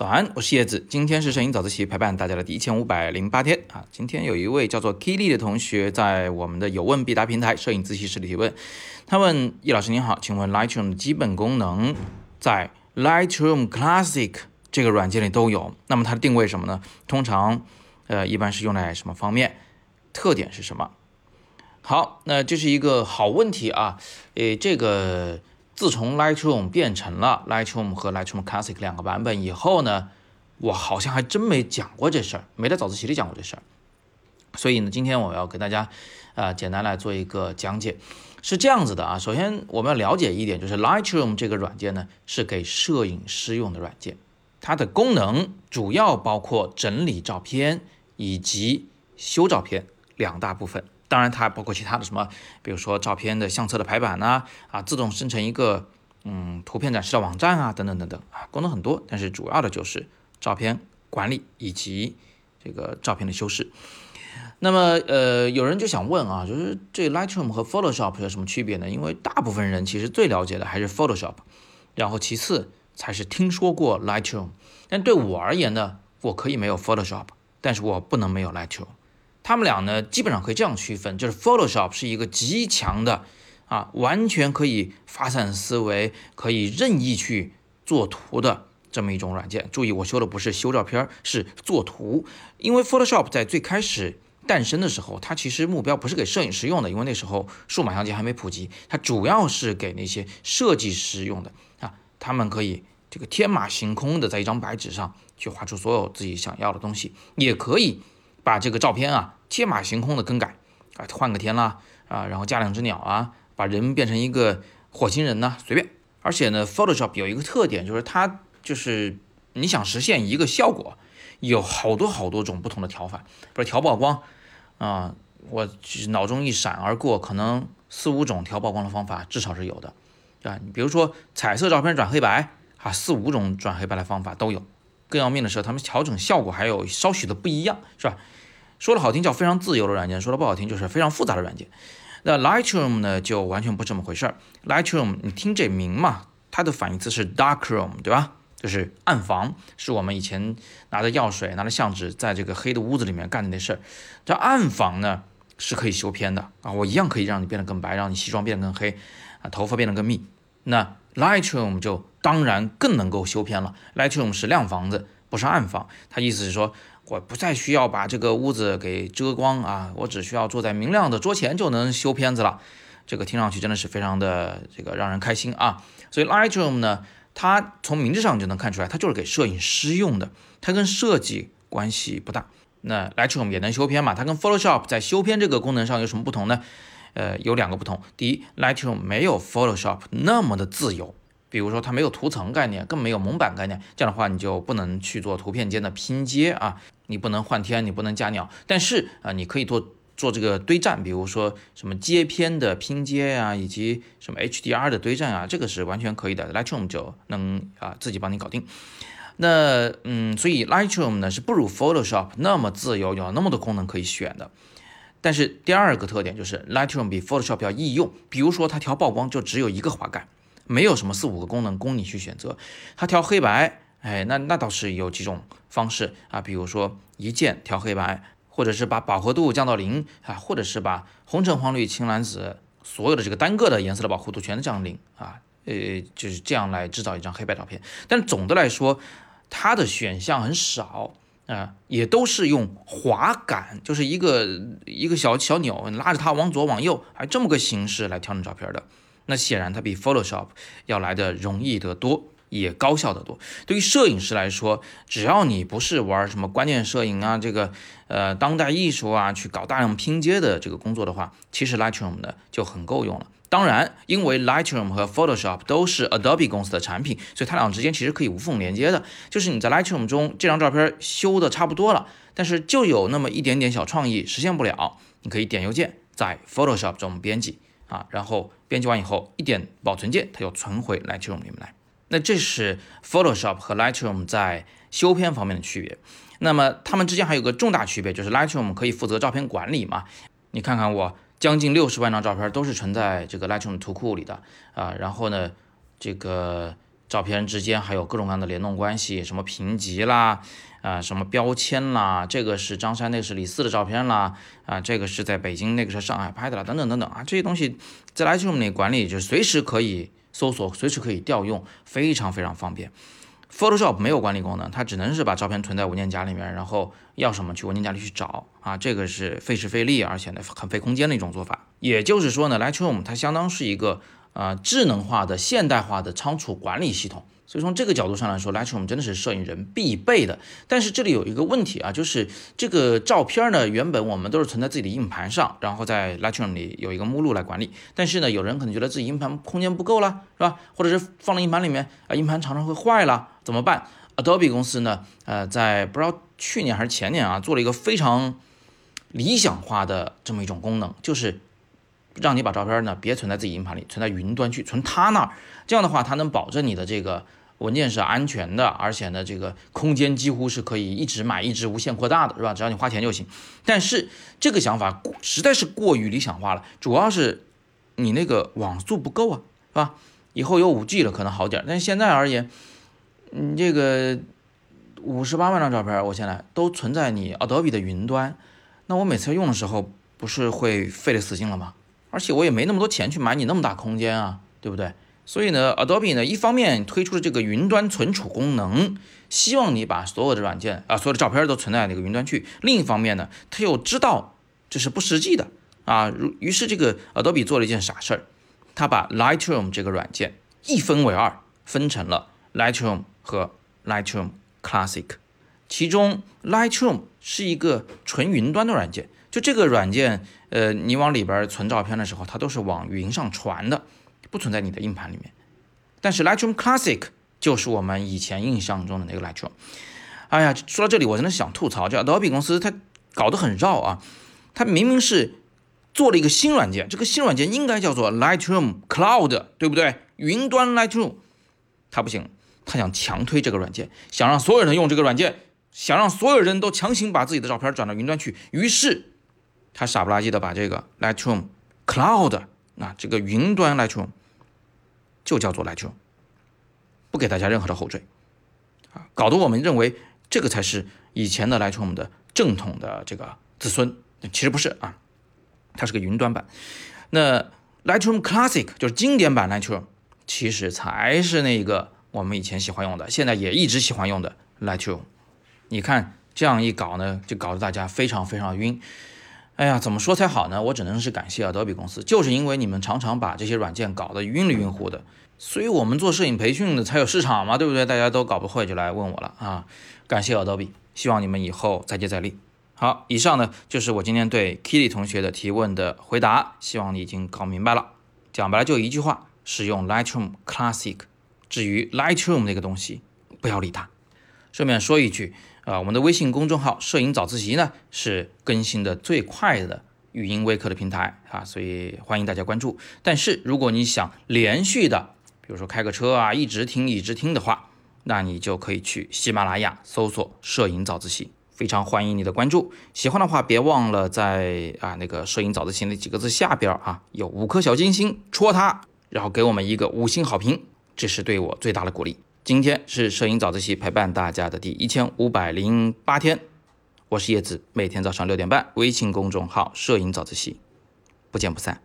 早安，我是叶子。今天是摄影早自习陪伴大家的第一千五百零八天啊。今天有一位叫做 Kili 的同学在我们的有问必答平台摄影自习室里提问。他问叶老师您好，请问 Lightroom 的基本功能在 Lightroom Classic 这个软件里都有，那么它的定位什么呢？通常呃一般是用在什么方面？特点是什么？好，那这是一个好问题啊。诶，这个。自从 Lightroom 变成了 Lightroom 和 Lightroom Classic 两个版本以后呢，我好像还真没讲过这事儿，没在早自习里讲过这事儿。所以呢，今天我要给大家啊简单来做一个讲解。是这样子的啊，首先我们要了解一点，就是 Lightroom 这个软件呢是给摄影师用的软件，它的功能主要包括整理照片以及修照片两大部分。当然，它包括其他的什么，比如说照片的相册的排版呐，啊，自动生成一个嗯图片展示的网站啊，等等等等啊，功能很多，但是主要的就是照片管理以及这个照片的修饰。那么，呃，有人就想问啊，就是这 Lightroom 和 Photoshop 有什么区别呢？因为大部分人其实最了解的还是 Photoshop，然后其次才是听说过 Lightroom。但对我而言呢，我可以没有 Photoshop，但是我不能没有 Lightroom。他们俩呢，基本上可以这样区分，就是 Photoshop 是一个极强的啊，完全可以发散思维，可以任意去做图的这么一种软件。注意，我修的不是修照片，是做图。因为 Photoshop 在最开始诞生的时候，它其实目标不是给摄影师用的，因为那时候数码相机还没普及，它主要是给那些设计师用的啊。他们可以这个天马行空的在一张白纸上去画出所有自己想要的东西，也可以。把这个照片啊天马行空的更改啊，换个天啦啊，然后加两只鸟啊，把人变成一个火星人呢，随便。而且呢，Photoshop 有一个特点，就是它就是你想实现一个效果，有好多好多种不同的调法。不是调曝光啊，我脑中一闪而过，可能四五种调曝光的方法至少是有的，对吧？你比如说彩色照片转黑白啊，四五种转黑白的方法都有。更要命的是，他们调整效果还有稍许的不一样，是吧？说的好听叫非常自由的软件，说的不好听就是非常复杂的软件。那 Lightroom 呢，就完全不是这么回事儿。Lightroom，你听这名嘛，它的反义词是 Darkroom，对吧？就是暗房，是我们以前拿着药水、拿着相纸，在这个黑的屋子里面干的那事儿。这暗房呢，是可以修片的啊，我一样可以让你变得更白，让你西装变得更黑，啊，头发变得更密。那 Lightroom 就当然更能够修片了。Lightroom 是亮房子，不是暗房。它意思是说，我不再需要把这个屋子给遮光啊，我只需要坐在明亮的桌前就能修片子了。这个听上去真的是非常的这个让人开心啊。所以 Lightroom 呢，它从名字上就能看出来，它就是给摄影师用的，它跟设计关系不大。那 Lightroom 也能修片嘛？它跟 Photoshop 在修片这个功能上有什么不同呢？呃，有两个不同。第一，Lightroom 没有 Photoshop 那么的自由，比如说它没有图层概念，更没有蒙版概念。这样的话，你就不能去做图片间的拼接啊，你不能换天，你不能加鸟。但是啊，你可以做做这个堆栈，比如说什么接片的拼接啊，以及什么 HDR 的堆栈啊，这个是完全可以的。Lightroom 就能啊自己帮你搞定。那嗯，所以 Lightroom 呢是不如 Photoshop 那么自由，有那么多功能可以选的。但是第二个特点就是 Lightroom 比 Photoshop 要易用，比如说它调曝光就只有一个滑杆，没有什么四五个功能供你去选择。它调黑白，哎，那那倒是有几种方式啊，比如说一键调黑白，或者是把饱和度降到零啊，或者是把红橙黄绿青蓝紫所有的这个单个的颜色的饱和度全都降零啊，呃，就是这样来制造一张黑白照片。但总的来说，它的选项很少。啊，也都是用滑杆，就是一个一个小小钮，拉着它往左往右，还这么个形式来调整照片的。那显然它比 Photoshop 要来的容易得多，也高效得多。对于摄影师来说，只要你不是玩什么关键摄影啊，这个呃当代艺术啊，去搞大量拼接的这个工作的话，其实 Lightroom 呢就很够用了。当然，因为 Lightroom 和 Photoshop 都是 Adobe 公司的产品，所以它俩之间其实可以无缝连接的。就是你在 Lightroom 中这张照片修的差不多了，但是就有那么一点点小创意实现不了，你可以点右键在 Photoshop 中编辑啊，然后编辑完以后一点保存键，它就存回 Lightroom 里面来。那这是 Photoshop 和 Lightroom 在修片方面的区别。那么它们之间还有个重大区别，就是 Lightroom 可以负责照片管理嘛？你看看我。将近六十万张照片都是存在这个 Lightroom 图库里的啊，然后呢，这个照片之间还有各种各样的联动关系，什么评级啦，啊，什么标签啦，这个是张三，那个是李四的照片啦，啊，这个是在北京，那个是上海拍的啦，等等等等啊，这些东西在 Lightroom 里管理就是随时可以搜索，随时可以调用，非常非常方便。Photoshop 没有管理功能，它只能是把照片存在文件夹里面，然后要什么去文件夹里去找啊，这个是费时费力，而且呢很费空间的一种做法。也就是说呢，Lightroom 它相当是一个呃智能化的现代化的仓储管理系统。所以从这个角度上来说，Lightroom 真的是摄影人必备的。但是这里有一个问题啊，就是这个照片呢，原本我们都是存在自己的硬盘上，然后在 Lightroom 里有一个目录来管理。但是呢，有人可能觉得自己硬盘空间不够了，是吧？或者是放了硬盘里面啊，硬盘常常会坏了，怎么办？Adobe 公司呢，呃，在不知道去年还是前年啊，做了一个非常理想化的这么一种功能，就是让你把照片呢别存在自己硬盘里，存在云端去，存他那儿。这样的话，它能保证你的这个。文件是安全的，而且呢，这个空间几乎是可以一直买一直无限扩大的，是吧？只要你花钱就行。但是这个想法实在是过于理想化了，主要是你那个网速不够啊，是吧？以后有五 G 了可能好点，但现在而言，你这个五十八万张照片，我现在都存在你 Adobe 的云端，那我每次用的时候不是会费了死劲了吗？而且我也没那么多钱去买你那么大空间啊，对不对？所以呢，Adobe 呢，一方面推出了这个云端存储功能，希望你把所有的软件啊，所有的照片都存在那个云端去；另一方面呢，他又知道这是不实际的啊，于是这个 Adobe 做了一件傻事儿，他把 Lightroom 这个软件一分为二，分成了 Lightroom 和 Lightroom Classic，其中 Lightroom 是一个纯云端的软件，就这个软件，呃，你往里边存照片的时候，它都是往云上传的。不存在你的硬盘里面，但是 Lightroom Classic 就是我们以前印象中的那个 Lightroom。哎呀，说到这里，我真的想吐槽，这 Adobe 公司它搞得很绕啊。它明明是做了一个新软件，这个新软件应该叫做 Lightroom Cloud，对不对？云端 Lightroom，它不行，它想强推这个软件，想让所有人用这个软件，想让所有人都强行把自己的照片转到云端去。于是，他傻不拉几的把这个 Lightroom Cloud，那这个云端 Lightroom。就叫做 Lightroom，不给大家任何的后缀，啊，搞得我们认为这个才是以前的 Lightroom 的正统的这个子孙，其实不是啊，它是个云端版。那 Lightroom Classic 就是经典版 Lightroom，其实才是那个我们以前喜欢用的，现在也一直喜欢用的 Lightroom。你看这样一搞呢，就搞得大家非常非常晕。哎呀，怎么说才好呢？我只能是感谢 Adobe 公司，就是因为你们常常把这些软件搞得晕里晕乎的，所以我们做摄影培训的才有市场嘛，对不对？大家都搞不会就来问我了啊！感谢 Adobe，希望你们以后再接再厉。好，以上呢就是我今天对 Kitty 同学的提问的回答，希望你已经搞明白了。讲白了就一句话：使用 Lightroom Classic。至于 Lightroom 那个东西，不要理它。顺便说一句。啊，我们的微信公众号“摄影早自习”呢是更新的最快的语音微课的平台啊，所以欢迎大家关注。但是如果你想连续的，比如说开个车啊，一直听一直听的话，那你就可以去喜马拉雅搜索“摄影早自习”，非常欢迎你的关注。喜欢的话，别忘了在啊那个“摄影早自习”那几个字下边啊有五颗小金星，戳它，然后给我们一个五星好评，这是对我最大的鼓励。今天是摄影早自习陪伴大家的第一千五百零八天，我是叶子，每天早上六点半，微信公众号“摄影早自习”，不见不散。